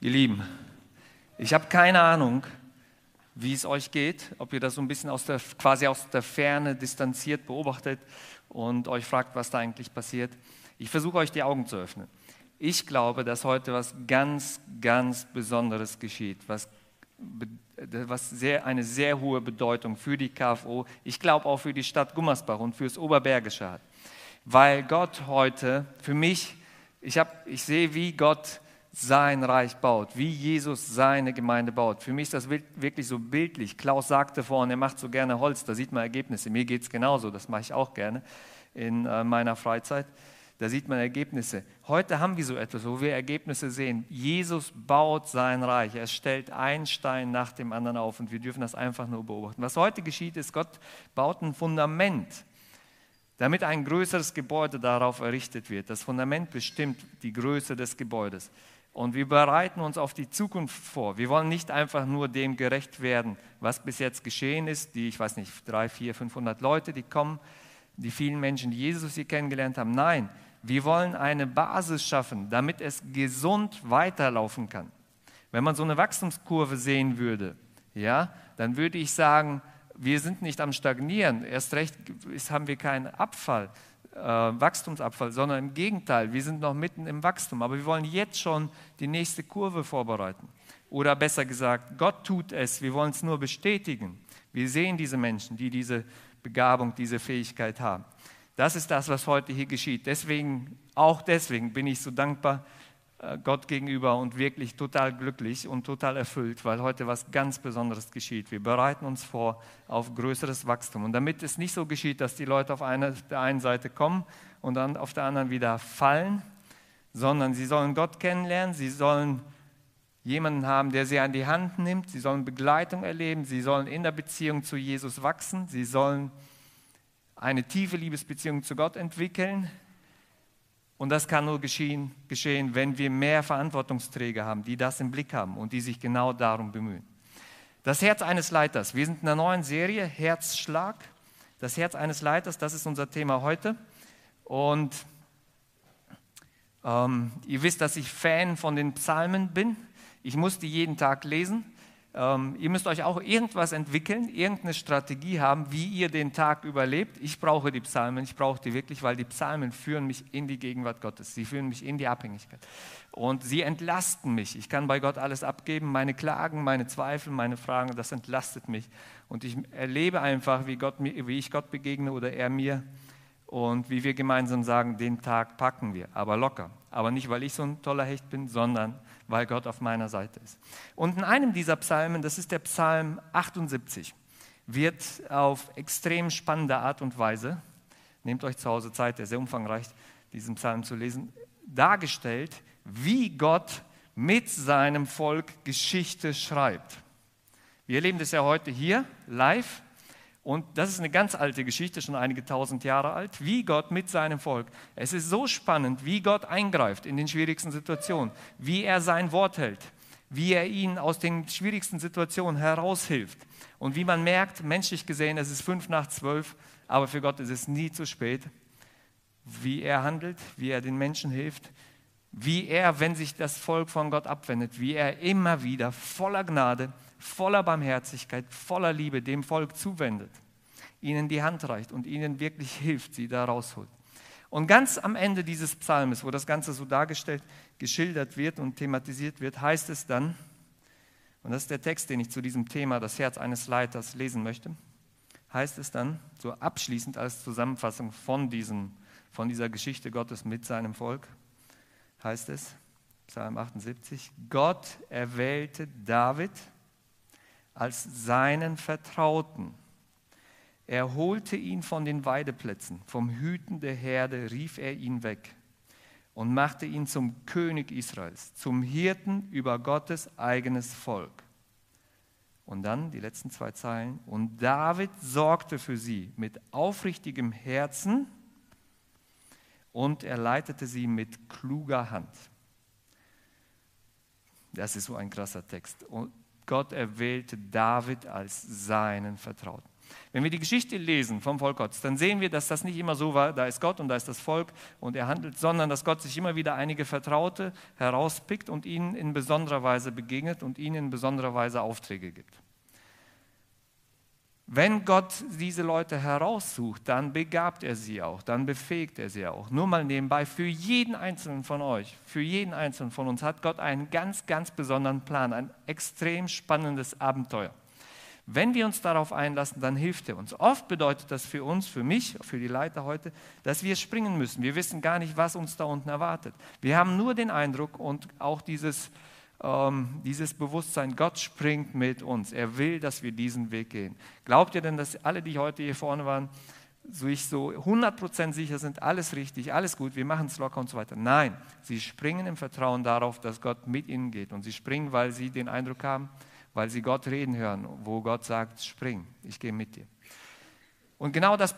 Ihr Lieben, ich habe keine Ahnung, wie es euch geht, ob ihr das so ein bisschen aus der, quasi aus der Ferne distanziert beobachtet und euch fragt, was da eigentlich passiert. Ich versuche euch die Augen zu öffnen. Ich glaube, dass heute was ganz, ganz Besonderes geschieht, was, was sehr, eine sehr hohe Bedeutung für die KFO, ich glaube auch für die Stadt Gummersbach und fürs Oberbergische hat. Weil Gott heute für mich, ich, hab, ich sehe, wie Gott sein Reich baut, wie Jesus seine Gemeinde baut. Für mich ist das wirklich so bildlich. Klaus sagte vorhin, er macht so gerne Holz, da sieht man Ergebnisse. Mir geht es genauso, das mache ich auch gerne in äh, meiner Freizeit. Da sieht man Ergebnisse. Heute haben wir so etwas, wo wir Ergebnisse sehen. Jesus baut sein Reich. Er stellt einen Stein nach dem anderen auf und wir dürfen das einfach nur beobachten. Was heute geschieht, ist, Gott baut ein Fundament, damit ein größeres Gebäude darauf errichtet wird. Das Fundament bestimmt die Größe des Gebäudes. Und wir bereiten uns auf die Zukunft vor. Wir wollen nicht einfach nur dem gerecht werden, was bis jetzt geschehen ist. Die, ich weiß nicht, drei, vier, 500 Leute, die kommen, die vielen Menschen, die Jesus hier kennengelernt haben. Nein, wir wollen eine Basis schaffen, damit es gesund weiterlaufen kann. Wenn man so eine Wachstumskurve sehen würde, ja, dann würde ich sagen, wir sind nicht am Stagnieren. Erst recht haben wir keinen Abfall, äh, Wachstumsabfall, sondern im Gegenteil, wir sind noch mitten im Wachstum. Aber wir wollen jetzt schon die nächste Kurve vorbereiten. Oder besser gesagt, Gott tut es, wir wollen es nur bestätigen. Wir sehen diese Menschen, die diese Begabung, diese Fähigkeit haben. Das ist das, was heute hier geschieht. Deswegen, auch deswegen bin ich so dankbar Gott gegenüber und wirklich total glücklich und total erfüllt, weil heute was ganz Besonderes geschieht. Wir bereiten uns vor auf größeres Wachstum. Und damit es nicht so geschieht, dass die Leute auf einer, der einen Seite kommen und dann auf der anderen wieder fallen, sondern sie sollen Gott kennenlernen, sie sollen jemanden haben, der sie an die Hand nimmt, sie sollen Begleitung erleben, sie sollen in der Beziehung zu Jesus wachsen, sie sollen eine tiefe Liebesbeziehung zu Gott entwickeln, und das kann nur geschehen, geschehen, wenn wir mehr Verantwortungsträger haben, die das im Blick haben und die sich genau darum bemühen. Das Herz eines Leiters. Wir sind in einer neuen Serie, Herzschlag. Das Herz eines Leiters, das ist unser Thema heute. Und ähm, ihr wisst, dass ich Fan von den Psalmen bin. Ich muss die jeden Tag lesen. Ähm, ihr müsst euch auch irgendwas entwickeln, irgendeine Strategie haben, wie ihr den Tag überlebt. Ich brauche die Psalmen, ich brauche die wirklich, weil die Psalmen führen mich in die Gegenwart Gottes. Sie führen mich in die Abhängigkeit. Und sie entlasten mich. Ich kann bei Gott alles abgeben, meine Klagen, meine Zweifel, meine Fragen, das entlastet mich. Und ich erlebe einfach, wie, Gott, wie ich Gott begegne oder er mir und wie wir gemeinsam sagen, den Tag packen wir, aber locker. Aber nicht, weil ich so ein toller Hecht bin, sondern weil Gott auf meiner Seite ist. Und in einem dieser Psalmen, das ist der Psalm 78, wird auf extrem spannende Art und Weise, nehmt euch zu Hause Zeit, der ist sehr umfangreich, diesen Psalm zu lesen, dargestellt, wie Gott mit seinem Volk Geschichte schreibt. Wir erleben das ja heute hier live und das ist eine ganz alte Geschichte, schon einige tausend Jahre alt, wie Gott mit seinem Volk. Es ist so spannend, wie Gott eingreift in den schwierigsten Situationen, wie er sein Wort hält, wie er ihnen aus den schwierigsten Situationen heraushilft. Und wie man merkt, menschlich gesehen, es ist fünf nach zwölf, aber für Gott ist es nie zu spät, wie er handelt, wie er den Menschen hilft, wie er, wenn sich das Volk von Gott abwendet, wie er immer wieder voller Gnade, voller Barmherzigkeit, voller Liebe dem Volk zuwendet, ihnen die Hand reicht und ihnen wirklich hilft, sie da rausholt. Und ganz am Ende dieses Psalmes, wo das Ganze so dargestellt, geschildert wird und thematisiert wird, heißt es dann, und das ist der Text, den ich zu diesem Thema, das Herz eines Leiters, lesen möchte, heißt es dann, so abschließend als Zusammenfassung von, diesem, von dieser Geschichte Gottes mit seinem Volk, heißt es, Psalm 78, Gott erwählte David als seinen Vertrauten. Er holte ihn von den Weideplätzen, vom Hüten der Herde rief er ihn weg und machte ihn zum König Israels, zum Hirten über Gottes eigenes Volk. Und dann die letzten zwei Zeilen. Und David sorgte für sie mit aufrichtigem Herzen und er leitete sie mit kluger Hand. Das ist so ein krasser Text. Und Gott erwählte David als seinen Vertrauten. Wenn wir die Geschichte lesen vom Volk Gottes, dann sehen wir, dass das nicht immer so war, da ist Gott und da ist das Volk und er handelt, sondern dass Gott sich immer wieder einige Vertraute herauspickt und ihnen in besonderer Weise begegnet und ihnen in besonderer Weise Aufträge gibt. Wenn Gott diese Leute heraussucht, dann begabt er sie auch, dann befähigt er sie auch. Nur mal nebenbei, für jeden einzelnen von euch, für jeden einzelnen von uns hat Gott einen ganz, ganz besonderen Plan, ein extrem spannendes Abenteuer. Wenn wir uns darauf einlassen, dann hilft er uns. Oft bedeutet das für uns, für mich, für die Leiter heute, dass wir springen müssen. Wir wissen gar nicht, was uns da unten erwartet. Wir haben nur den Eindruck und auch dieses, ähm, dieses Bewusstsein, Gott springt mit uns. Er will, dass wir diesen Weg gehen. Glaubt ihr denn, dass alle, die heute hier vorne waren, sich so 100% sicher sind, alles richtig, alles gut, wir machen es locker und so weiter. Nein, sie springen im Vertrauen darauf, dass Gott mit ihnen geht. Und sie springen, weil sie den Eindruck haben, weil sie Gott reden hören, wo Gott sagt, spring, ich gehe mit dir. Und genau das,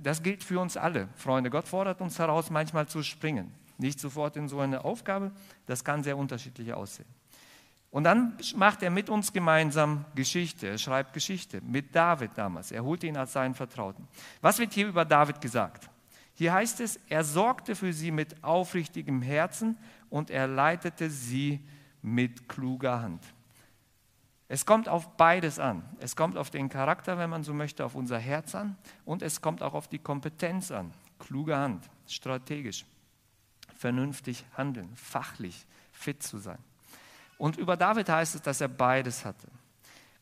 das gilt für uns alle, Freunde. Gott fordert uns heraus, manchmal zu springen. Nicht sofort in so eine Aufgabe, das kann sehr unterschiedlich aussehen. Und dann macht er mit uns gemeinsam Geschichte. Er schreibt Geschichte mit David damals. Er holte ihn als seinen Vertrauten. Was wird hier über David gesagt? Hier heißt es, er sorgte für sie mit aufrichtigem Herzen und er leitete sie mit kluger Hand. Es kommt auf beides an. Es kommt auf den Charakter, wenn man so möchte, auf unser Herz an und es kommt auch auf die Kompetenz an. Kluge Hand, strategisch vernünftig handeln, fachlich fit zu sein. Und über David heißt es, dass er beides hatte.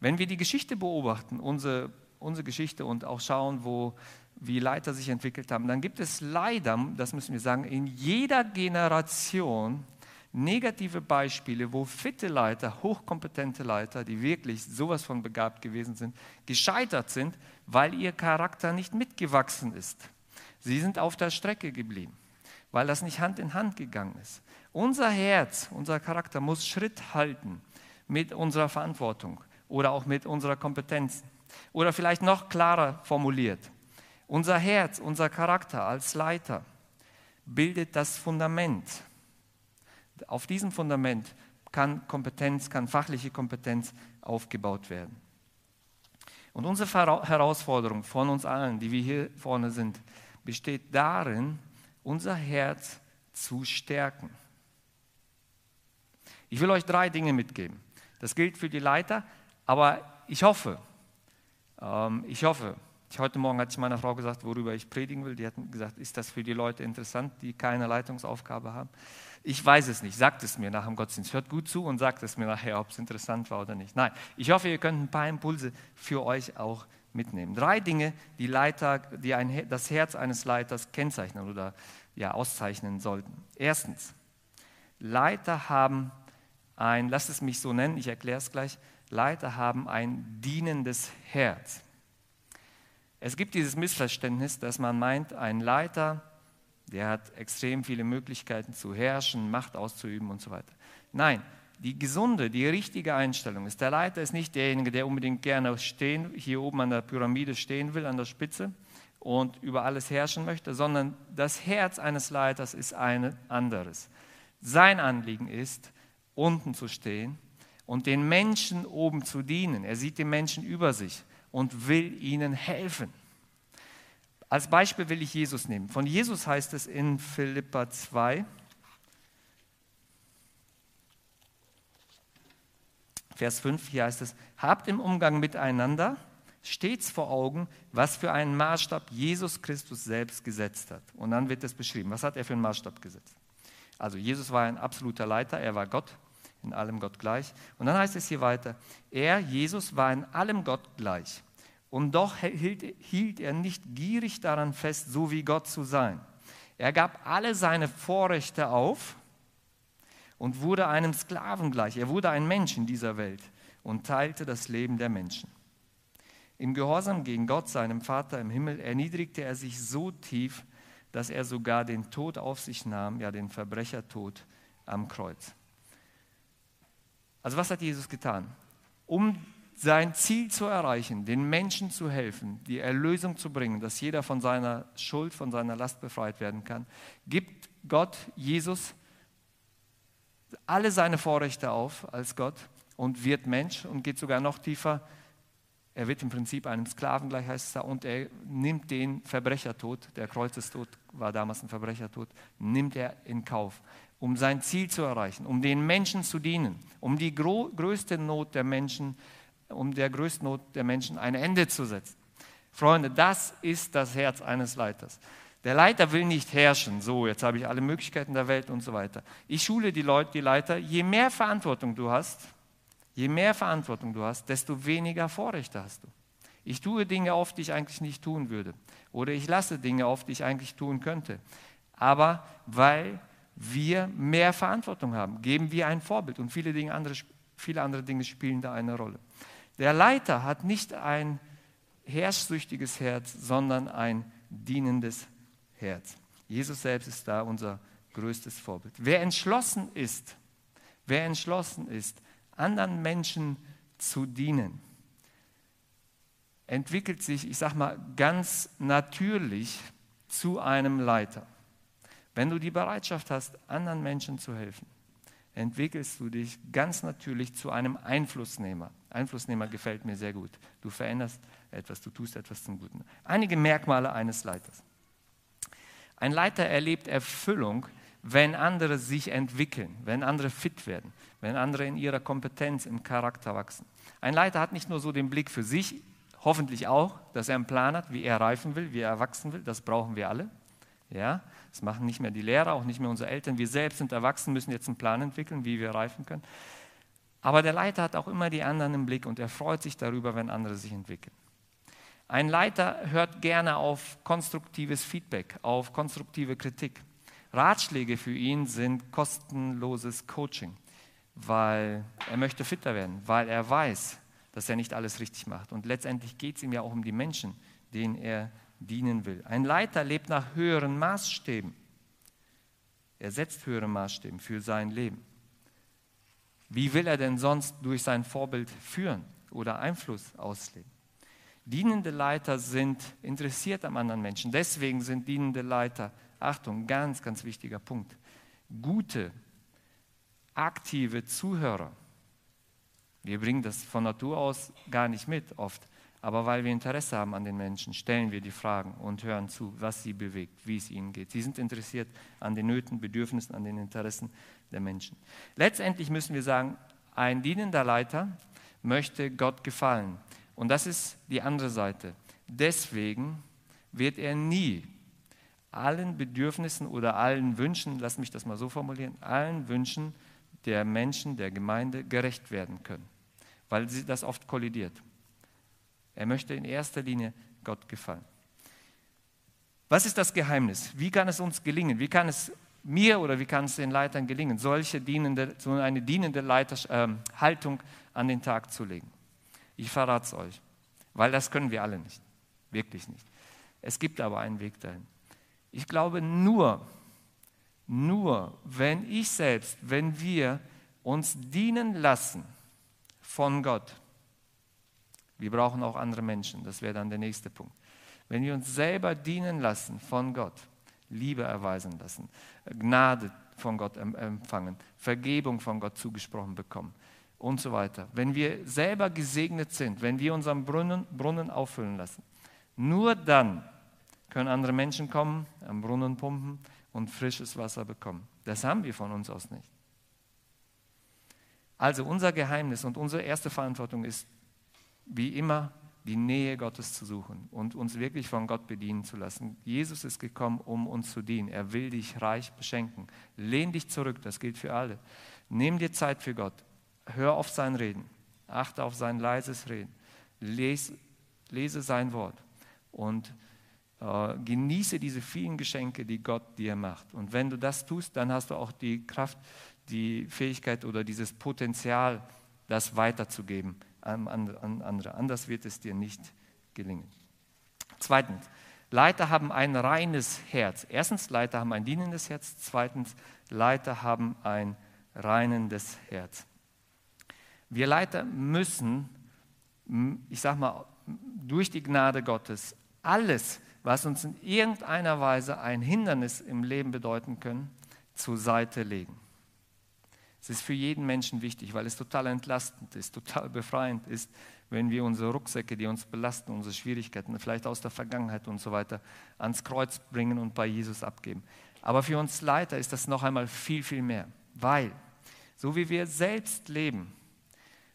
Wenn wir die Geschichte beobachten, unsere, unsere Geschichte und auch schauen, wo, wie Leiter sich entwickelt haben, dann gibt es leider, das müssen wir sagen, in jeder Generation negative Beispiele, wo fitte Leiter, hochkompetente Leiter, die wirklich sowas von begabt gewesen sind, gescheitert sind, weil ihr Charakter nicht mitgewachsen ist. Sie sind auf der Strecke geblieben weil das nicht Hand in Hand gegangen ist. Unser Herz, unser Charakter muss Schritt halten mit unserer Verantwortung oder auch mit unserer Kompetenz. Oder vielleicht noch klarer formuliert, unser Herz, unser Charakter als Leiter bildet das Fundament. Auf diesem Fundament kann Kompetenz, kann fachliche Kompetenz aufgebaut werden. Und unsere Herausforderung von uns allen, die wir hier vorne sind, besteht darin, unser Herz zu stärken. Ich will euch drei Dinge mitgeben. Das gilt für die Leiter, aber ich hoffe, ähm, ich hoffe, ich, heute Morgen hatte ich meiner Frau gesagt, worüber ich predigen will. Die hat gesagt, ist das für die Leute interessant, die keine Leitungsaufgabe haben? Ich weiß es nicht. Sagt es mir nach dem Gottesdienst. Hört gut zu und sagt es mir nachher, ob es interessant war oder nicht. Nein, ich hoffe, ihr könnt ein paar Impulse für euch auch mitnehmen. Drei Dinge, die, Leiter, die ein, das Herz eines Leiters kennzeichnen oder ja, auszeichnen sollten. Erstens, Leiter haben ein, lasst es mich so nennen, ich erkläre es gleich, Leiter haben ein dienendes Herz. Es gibt dieses Missverständnis, dass man meint, ein Leiter, der hat extrem viele Möglichkeiten zu herrschen, Macht auszuüben und so weiter. Nein, die gesunde, die richtige Einstellung ist, der Leiter ist nicht derjenige, der unbedingt gerne stehen, hier oben an der Pyramide stehen will, an der Spitze und über alles herrschen möchte, sondern das Herz eines Leiters ist ein anderes. Sein Anliegen ist, unten zu stehen und den Menschen oben zu dienen. Er sieht die Menschen über sich und will ihnen helfen. Als Beispiel will ich Jesus nehmen. Von Jesus heißt es in Philippa 2, Vers 5, hier heißt es, habt im Umgang miteinander stets vor Augen, was für einen Maßstab Jesus Christus selbst gesetzt hat. Und dann wird es beschrieben, was hat er für einen Maßstab gesetzt. Also Jesus war ein absoluter Leiter, er war Gott, in allem Gott gleich. Und dann heißt es hier weiter, er, Jesus, war in allem Gott gleich. Und doch hielt, hielt er nicht gierig daran fest, so wie Gott zu sein. Er gab alle seine Vorrechte auf und wurde einem Sklaven gleich. Er wurde ein Mensch in dieser Welt und teilte das Leben der Menschen. Im Gehorsam gegen Gott, seinem Vater im Himmel, erniedrigte er sich so tief, dass er sogar den Tod auf sich nahm, ja den Verbrechertod am Kreuz. Also was hat Jesus getan? Um sein Ziel zu erreichen, den Menschen zu helfen, die Erlösung zu bringen, dass jeder von seiner Schuld, von seiner Last befreit werden kann, gibt Gott Jesus alle seine Vorrechte auf als Gott und wird Mensch und geht sogar noch tiefer. Er wird im Prinzip einem Sklaven gleich, heißt es da, und er nimmt den Verbrechertod, der Kreuzestod war damals ein Verbrechertod, nimmt er in Kauf, um sein Ziel zu erreichen, um den Menschen zu dienen, um die größte Not der Menschen, um der größten Not der Menschen ein Ende zu setzen. Freunde, das ist das Herz eines Leiters. Der Leiter will nicht herrschen, so, jetzt habe ich alle Möglichkeiten der Welt und so weiter. Ich schule die Leute, die Leiter, je mehr Verantwortung du hast, je mehr Verantwortung du hast, desto weniger Vorrechte hast du. Ich tue Dinge auf, die ich eigentlich nicht tun würde. Oder ich lasse Dinge auf, die ich eigentlich tun könnte. Aber weil wir mehr Verantwortung haben, geben wir ein Vorbild. Und viele, Dinge andere, viele andere Dinge spielen da eine Rolle. Der Leiter hat nicht ein herrschsüchtiges Herz, sondern ein dienendes Herz. Jesus selbst ist da unser größtes Vorbild. Wer entschlossen ist, wer entschlossen ist, anderen Menschen zu dienen, entwickelt sich, ich sage mal, ganz natürlich zu einem Leiter. Wenn du die Bereitschaft hast, anderen Menschen zu helfen, entwickelst du dich ganz natürlich zu einem Einflussnehmer. Einflussnehmer gefällt mir sehr gut. Du veränderst etwas, du tust etwas zum Guten. Einige Merkmale eines Leiters. Ein Leiter erlebt Erfüllung, wenn andere sich entwickeln, wenn andere fit werden, wenn andere in ihrer Kompetenz, im Charakter wachsen. Ein Leiter hat nicht nur so den Blick für sich, hoffentlich auch, dass er einen Plan hat, wie er reifen will, wie er erwachsen will. Das brauchen wir alle. Ja, das machen nicht mehr die Lehrer, auch nicht mehr unsere Eltern. Wir selbst sind erwachsen, müssen jetzt einen Plan entwickeln, wie wir reifen können. Aber der Leiter hat auch immer die anderen im Blick und er freut sich darüber, wenn andere sich entwickeln. Ein Leiter hört gerne auf konstruktives Feedback, auf konstruktive Kritik. Ratschläge für ihn sind kostenloses Coaching, weil er möchte fitter werden, weil er weiß, dass er nicht alles richtig macht. Und letztendlich geht es ihm ja auch um die Menschen, denen er dienen will. Ein Leiter lebt nach höheren Maßstäben. Er setzt höhere Maßstäbe für sein Leben. Wie will er denn sonst durch sein Vorbild führen oder Einfluss ausleben? Dienende Leiter sind interessiert am anderen Menschen. Deswegen sind dienende Leiter, Achtung, ganz, ganz wichtiger Punkt, gute, aktive Zuhörer. Wir bringen das von Natur aus gar nicht mit oft, aber weil wir Interesse haben an den Menschen, stellen wir die Fragen und hören zu, was sie bewegt, wie es ihnen geht. Sie sind interessiert an den Nöten, Bedürfnissen, an den Interessen der Menschen. Letztendlich müssen wir sagen, ein dienender Leiter möchte Gott gefallen. Und das ist die andere Seite. Deswegen wird er nie allen Bedürfnissen oder allen Wünschen, lass mich das mal so formulieren, allen Wünschen der Menschen, der Gemeinde gerecht werden können, weil sie das oft kollidiert. Er möchte in erster Linie Gott gefallen. Was ist das Geheimnis? Wie kann es uns gelingen? Wie kann es mir oder wie kann es den Leitern gelingen, solche dienende, so eine dienende Leiters, äh, Haltung an den Tag zu legen? Ich verrate es euch, weil das können wir alle nicht. Wirklich nicht. Es gibt aber einen Weg dahin. Ich glaube nur, nur wenn ich selbst, wenn wir uns dienen lassen von Gott, wir brauchen auch andere Menschen, das wäre dann der nächste Punkt. Wenn wir uns selber dienen lassen von Gott, Liebe erweisen lassen, Gnade von Gott empfangen, Vergebung von Gott zugesprochen bekommen, und so weiter. Wenn wir selber gesegnet sind, wenn wir unseren Brunnen, Brunnen auffüllen lassen, nur dann können andere Menschen kommen, am Brunnen pumpen und frisches Wasser bekommen. Das haben wir von uns aus nicht. Also unser Geheimnis und unsere erste Verantwortung ist, wie immer, die Nähe Gottes zu suchen und uns wirklich von Gott bedienen zu lassen. Jesus ist gekommen, um uns zu dienen. Er will dich reich beschenken. Lehn dich zurück, das gilt für alle. Nimm dir Zeit für Gott hör auf sein Reden, achte auf sein leises Reden, lese, lese sein Wort und äh, genieße diese vielen Geschenke, die Gott dir macht. Und wenn du das tust, dann hast du auch die Kraft, die Fähigkeit oder dieses Potenzial, das weiterzugeben an, an andere. Anders wird es dir nicht gelingen. Zweitens, Leiter haben ein reines Herz. Erstens, Leiter haben ein dienendes Herz. Zweitens, Leiter haben ein reinendes Herz. Wir Leiter müssen, ich sag mal, durch die Gnade Gottes alles, was uns in irgendeiner Weise ein Hindernis im Leben bedeuten können, zur Seite legen. Es ist für jeden Menschen wichtig, weil es total entlastend ist, total befreiend ist, wenn wir unsere Rucksäcke, die uns belasten, unsere Schwierigkeiten, vielleicht aus der Vergangenheit und so weiter, ans Kreuz bringen und bei Jesus abgeben. Aber für uns Leiter ist das noch einmal viel, viel mehr, weil so wie wir selbst leben,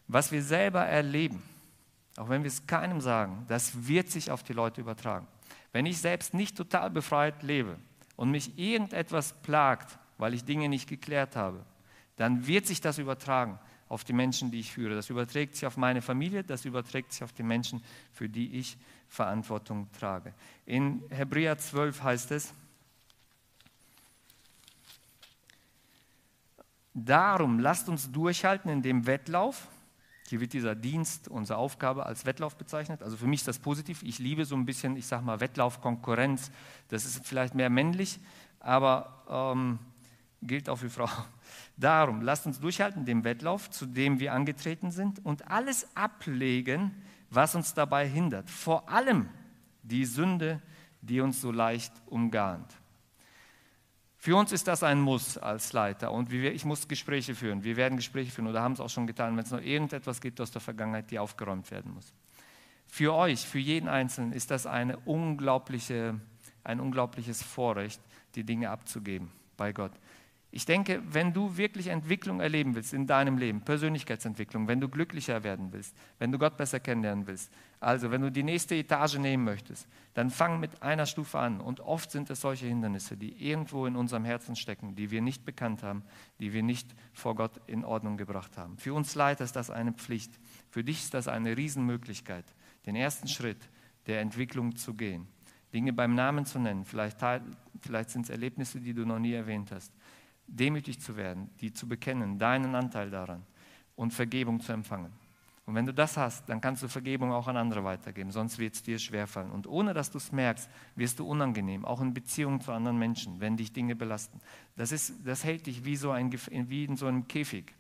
was wir selber erleben, auch wenn wir es keinem sagen, das wird sich auf die Leute übertragen. Wenn ich selbst nicht total befreit lebe und mich irgendetwas plagt, weil ich Dinge nicht geklärt habe, dann wird sich das übertragen auf die Menschen, die ich führe. Das überträgt sich auf meine Familie, das überträgt sich auf die Menschen, für die ich Verantwortung trage. In Hebräer 12 heißt es, Darum lasst uns durchhalten in dem Wettlauf. Hier wird dieser Dienst, unsere Aufgabe als Wettlauf bezeichnet. Also für mich ist das positiv. Ich liebe so ein bisschen, ich sage mal, Wettlauf, Konkurrenz. Das ist vielleicht mehr männlich, aber ähm, gilt auch für Frauen. Darum, lasst uns durchhalten dem Wettlauf, zu dem wir angetreten sind und alles ablegen, was uns dabei hindert. Vor allem die Sünde, die uns so leicht umgarnt. Für uns ist das ein Muss als Leiter und wir, ich muss Gespräche führen. Wir werden Gespräche führen oder haben es auch schon getan, wenn es noch irgendetwas gibt aus der Vergangenheit, die aufgeräumt werden muss. Für euch, für jeden Einzelnen ist das eine unglaubliche, ein unglaubliches Vorrecht, die Dinge abzugeben bei Gott. Ich denke, wenn du wirklich Entwicklung erleben willst in deinem Leben, Persönlichkeitsentwicklung, wenn du glücklicher werden willst, wenn du Gott besser kennenlernen willst, also wenn du die nächste Etage nehmen möchtest, dann fang mit einer Stufe an. Und oft sind es solche Hindernisse, die irgendwo in unserem Herzen stecken, die wir nicht bekannt haben, die wir nicht vor Gott in Ordnung gebracht haben. Für uns Leiter ist das eine Pflicht. Für dich ist das eine Riesenmöglichkeit, den ersten Schritt der Entwicklung zu gehen. Dinge beim Namen zu nennen. Vielleicht, vielleicht sind es Erlebnisse, die du noch nie erwähnt hast demütig zu werden, die zu bekennen, deinen Anteil daran und Vergebung zu empfangen. Und wenn du das hast, dann kannst du Vergebung auch an andere weitergeben, sonst wird es dir schwerfallen. Und ohne dass du es merkst, wirst du unangenehm, auch in Beziehungen zu anderen Menschen, wenn dich Dinge belasten. Das, ist, das hält dich wie, so ein, wie in so einem Käfig.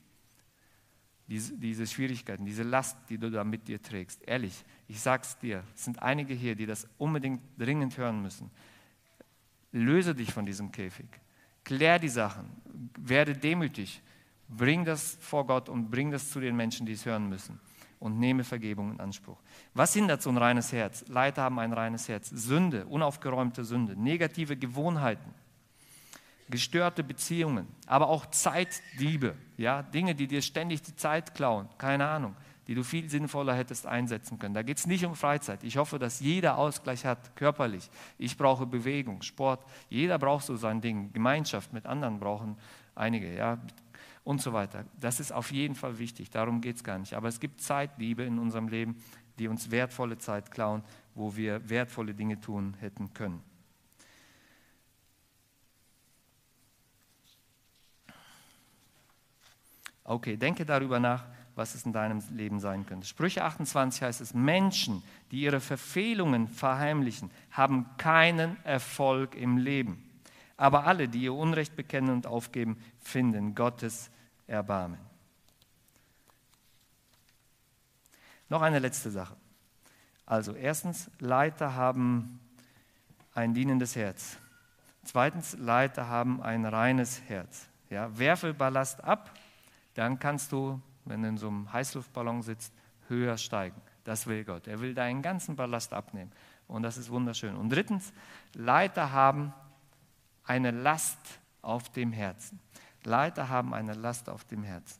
Diese, diese Schwierigkeiten, diese Last, die du da mit dir trägst. Ehrlich, ich sag's dir, es sind einige hier, die das unbedingt dringend hören müssen. Löse dich von diesem Käfig. Klär die Sachen, werde demütig, bring das vor Gott und bring das zu den Menschen, die es hören müssen. Und nehme Vergebung in Anspruch. Was hindert so ein reines Herz? Leiter haben ein reines Herz. Sünde, unaufgeräumte Sünde, negative Gewohnheiten, gestörte Beziehungen, aber auch Zeitdiebe, ja, Dinge, die dir ständig die Zeit klauen, keine Ahnung die du viel sinnvoller hättest einsetzen können. Da geht es nicht um Freizeit. Ich hoffe, dass jeder Ausgleich hat, körperlich. Ich brauche Bewegung, Sport. Jeder braucht so sein Ding. Gemeinschaft mit anderen brauchen einige, ja, und so weiter. Das ist auf jeden Fall wichtig. Darum geht es gar nicht. Aber es gibt Zeitliebe in unserem Leben, die uns wertvolle Zeit klauen, wo wir wertvolle Dinge tun hätten können. Okay, denke darüber nach, was es in deinem Leben sein könnte. Sprüche 28 heißt es, Menschen, die ihre Verfehlungen verheimlichen, haben keinen Erfolg im Leben. Aber alle, die ihr Unrecht bekennen und aufgeben, finden Gottes Erbarmen. Noch eine letzte Sache. Also erstens, Leiter haben ein dienendes Herz. Zweitens, Leiter haben ein reines Herz. Ja, werfe Ballast ab, dann kannst du wenn du in so einem Heißluftballon sitzt, höher steigen. Das will Gott. Er will deinen ganzen Ballast abnehmen. Und das ist wunderschön. Und drittens, Leiter haben eine Last auf dem Herzen. Leiter haben eine Last auf dem Herzen.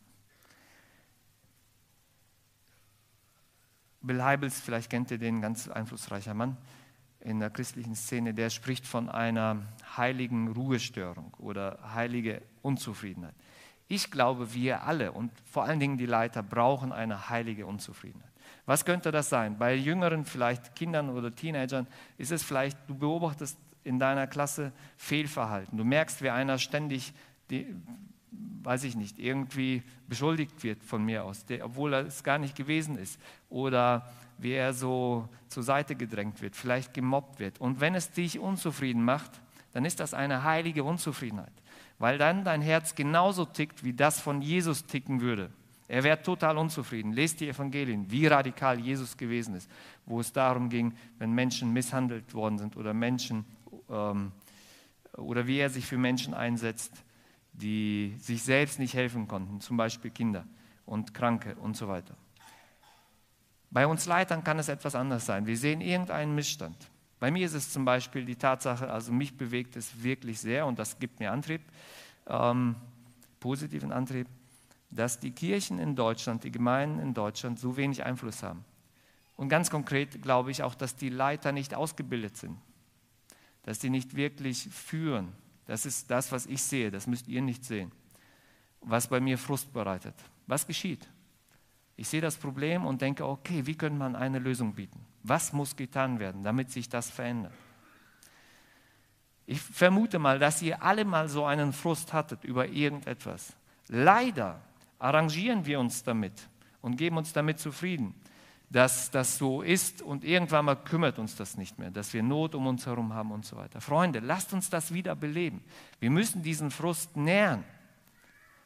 Bill Heibels, vielleicht kennt ihr den, ganz einflussreicher Mann in der christlichen Szene, der spricht von einer heiligen Ruhestörung oder heilige Unzufriedenheit. Ich glaube, wir alle und vor allen Dingen die Leiter brauchen eine heilige Unzufriedenheit. Was könnte das sein? Bei jüngeren, vielleicht Kindern oder Teenagern, ist es vielleicht, du beobachtest in deiner Klasse Fehlverhalten. Du merkst, wie einer ständig, die, weiß ich nicht, irgendwie beschuldigt wird von mir aus, der, obwohl es gar nicht gewesen ist. Oder wie er so zur Seite gedrängt wird, vielleicht gemobbt wird. Und wenn es dich unzufrieden macht, dann ist das eine heilige Unzufriedenheit weil dann dein Herz genauso tickt, wie das von Jesus ticken würde. Er wäre total unzufrieden. Lest die Evangelien, wie radikal Jesus gewesen ist, wo es darum ging, wenn Menschen misshandelt worden sind oder Menschen ähm, oder wie er sich für Menschen einsetzt, die sich selbst nicht helfen konnten, zum Beispiel Kinder und Kranke und so weiter. Bei uns Leitern kann es etwas anders sein. Wir sehen irgendeinen Missstand. Bei mir ist es zum Beispiel die Tatsache, also mich bewegt es wirklich sehr und das gibt mir Antrieb, ähm, positiven Antrieb, dass die Kirchen in Deutschland, die Gemeinden in Deutschland so wenig Einfluss haben. Und ganz konkret glaube ich auch, dass die Leiter nicht ausgebildet sind, dass sie nicht wirklich führen. Das ist das, was ich sehe, das müsst ihr nicht sehen, was bei mir Frust bereitet. Was geschieht? Ich sehe das Problem und denke, okay, wie könnte man eine Lösung bieten? Was muss getan werden, damit sich das verändert? Ich vermute mal, dass ihr alle mal so einen Frust hattet über irgendetwas. Leider arrangieren wir uns damit und geben uns damit zufrieden, dass das so ist und irgendwann mal kümmert uns das nicht mehr, dass wir Not um uns herum haben und so weiter. Freunde, lasst uns das wieder beleben. Wir müssen diesen Frust nähern.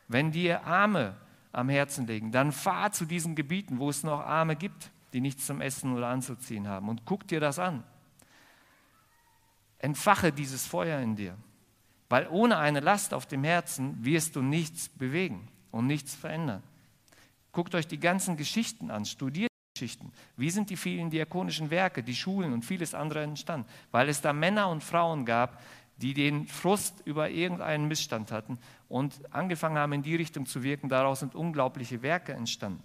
Wenn dir Arme am Herzen liegen, dann fahr zu diesen Gebieten, wo es noch Arme gibt, die nichts zum Essen oder anzuziehen haben und guck dir das an. Entfache dieses Feuer in dir, weil ohne eine Last auf dem Herzen wirst du nichts bewegen und nichts verändern. Guckt euch die ganzen Geschichten an, studiert die Geschichten. Wie sind die vielen diakonischen Werke, die Schulen und vieles andere entstanden? Weil es da Männer und Frauen gab, die den Frust über irgendeinen Missstand hatten und angefangen haben, in die Richtung zu wirken. Daraus sind unglaubliche Werke entstanden.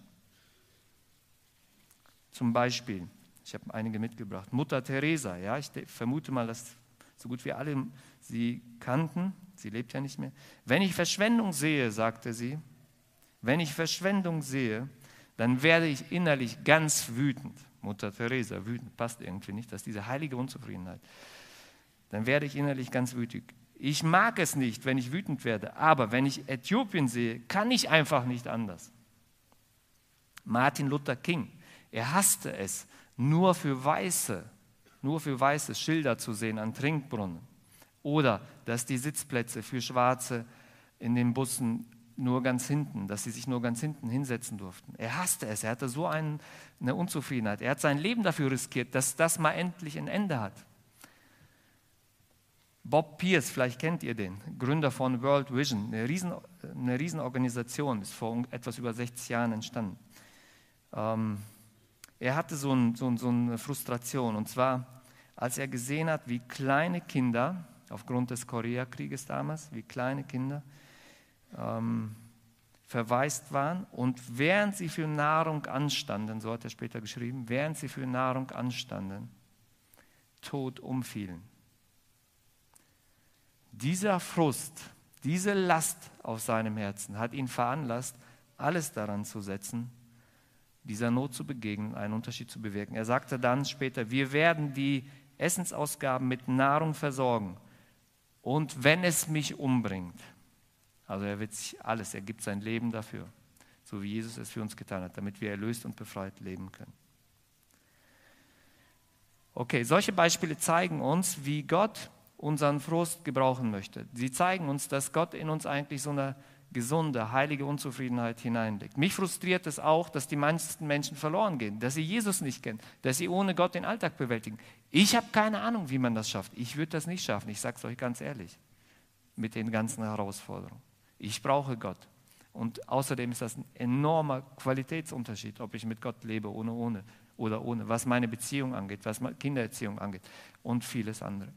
Zum Beispiel, ich habe einige mitgebracht, Mutter Teresa. Ja, ich vermute mal, dass so gut wie alle sie kannten. Sie lebt ja nicht mehr. Wenn ich Verschwendung sehe, sagte sie, wenn ich Verschwendung sehe, dann werde ich innerlich ganz wütend. Mutter Teresa, wütend passt irgendwie nicht, dass diese heilige Unzufriedenheit dann werde ich innerlich ganz wütig. Ich mag es nicht, wenn ich wütend werde, aber wenn ich Äthiopien sehe, kann ich einfach nicht anders. Martin Luther King, er hasste es, nur für Weiße, nur für Weiße Schilder zu sehen an Trinkbrunnen oder dass die Sitzplätze für Schwarze in den Bussen nur ganz hinten, dass sie sich nur ganz hinten hinsetzen durften. Er hasste es, er hatte so einen, eine Unzufriedenheit. Er hat sein Leben dafür riskiert, dass das mal endlich ein Ende hat. Bob Pierce, vielleicht kennt ihr den, Gründer von World Vision, eine, Riesen, eine Riesenorganisation, ist vor etwas über 60 Jahren entstanden. Ähm, er hatte so, ein, so, so, eine Frustration, und zwar, als er gesehen hat, wie kleine Kinder, aufgrund des Koreakrieges damals, wie kleine Kinder ähm, verwaist waren und während sie für Nahrung anstanden, so hat er später geschrieben, während sie für Nahrung anstanden, tot umfielen. Dieser Frust, diese Last auf seinem Herzen hat ihn veranlasst, alles daran zu setzen, dieser Not zu begegnen, einen Unterschied zu bewirken. Er sagte dann später, wir werden die Essensausgaben mit Nahrung versorgen und wenn es mich umbringt, also er wird sich alles, er gibt sein Leben dafür, so wie Jesus es für uns getan hat, damit wir erlöst und befreit leben können. Okay, solche Beispiele zeigen uns, wie Gott unseren Frust gebrauchen möchte. Sie zeigen uns, dass Gott in uns eigentlich so eine gesunde, heilige Unzufriedenheit hineinlegt. Mich frustriert es auch, dass die meisten Menschen verloren gehen, dass sie Jesus nicht kennen, dass sie ohne Gott den Alltag bewältigen. Ich habe keine Ahnung, wie man das schafft. Ich würde das nicht schaffen, ich sage es euch ganz ehrlich, mit den ganzen Herausforderungen. Ich brauche Gott. Und außerdem ist das ein enormer Qualitätsunterschied, ob ich mit Gott lebe ohne, ohne oder ohne, was meine Beziehung angeht, was Kindererziehung angeht und vieles andere.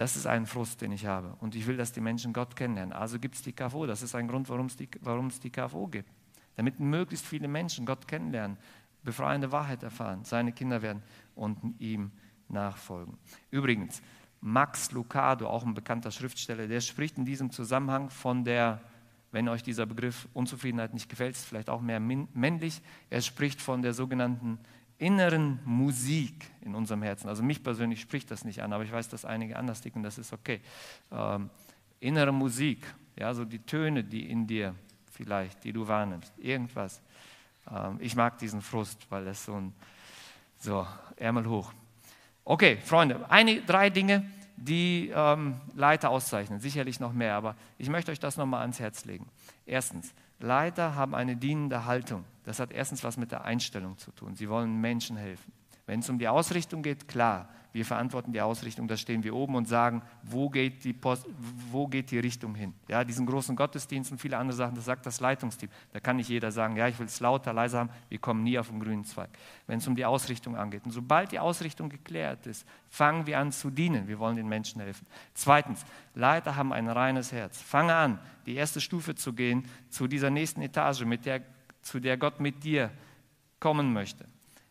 Das ist ein Frust, den ich habe. Und ich will, dass die Menschen Gott kennenlernen. Also gibt es die KFO. Das ist ein Grund, warum es die, die KFO gibt. Damit möglichst viele Menschen Gott kennenlernen, befreiende Wahrheit erfahren, seine Kinder werden und ihm nachfolgen. Übrigens, Max Lucado, auch ein bekannter Schriftsteller, der spricht in diesem Zusammenhang von der, wenn euch dieser Begriff Unzufriedenheit nicht gefällt, ist vielleicht auch mehr männlich, er spricht von der sogenannten inneren Musik in unserem Herzen. Also mich persönlich spricht das nicht an, aber ich weiß, dass einige anders ticken, das ist okay. Ähm, innere Musik, ja, so die Töne, die in dir vielleicht, die du wahrnimmst, irgendwas. Ähm, ich mag diesen Frust, weil das so ein, so, Ärmel hoch. Okay, Freunde, eine, drei Dinge, die ähm, Leiter auszeichnen, sicherlich noch mehr, aber ich möchte euch das nochmal ans Herz legen. Erstens, Leiter haben eine dienende Haltung. Das hat erstens was mit der Einstellung zu tun. Sie wollen Menschen helfen. Wenn es um die Ausrichtung geht, klar, wir verantworten die Ausrichtung, da stehen wir oben und sagen, wo geht die, Post, wo geht die Richtung hin. Ja, diesen großen Gottesdienst und viele andere Sachen, das sagt das Leitungsteam. Da kann nicht jeder sagen, ja, ich will es lauter, leiser haben, wir kommen nie auf den grünen Zweig. Wenn es um die Ausrichtung angeht. Und sobald die Ausrichtung geklärt ist, fangen wir an zu dienen. Wir wollen den Menschen helfen. Zweitens, Leiter haben ein reines Herz. Fange an, die erste Stufe zu gehen, zu dieser nächsten Etage, mit der, zu der Gott mit dir kommen möchte.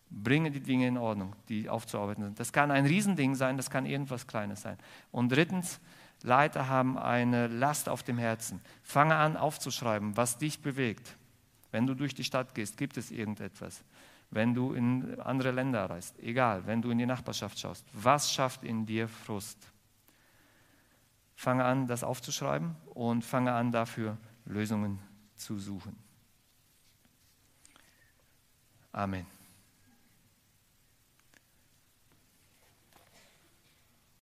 Bringe die Dinge in Ordnung, die aufzuarbeiten sind. Das kann ein Riesending sein, das kann irgendwas Kleines sein. Und drittens, Leiter haben eine Last auf dem Herzen. Fange an aufzuschreiben, was dich bewegt. Wenn du durch die Stadt gehst, gibt es irgendetwas. Wenn du in andere Länder reist, egal, wenn du in die Nachbarschaft schaust, was schafft in dir Frust? Fange an, das aufzuschreiben und fange an, dafür Lösungen zu suchen. Amen.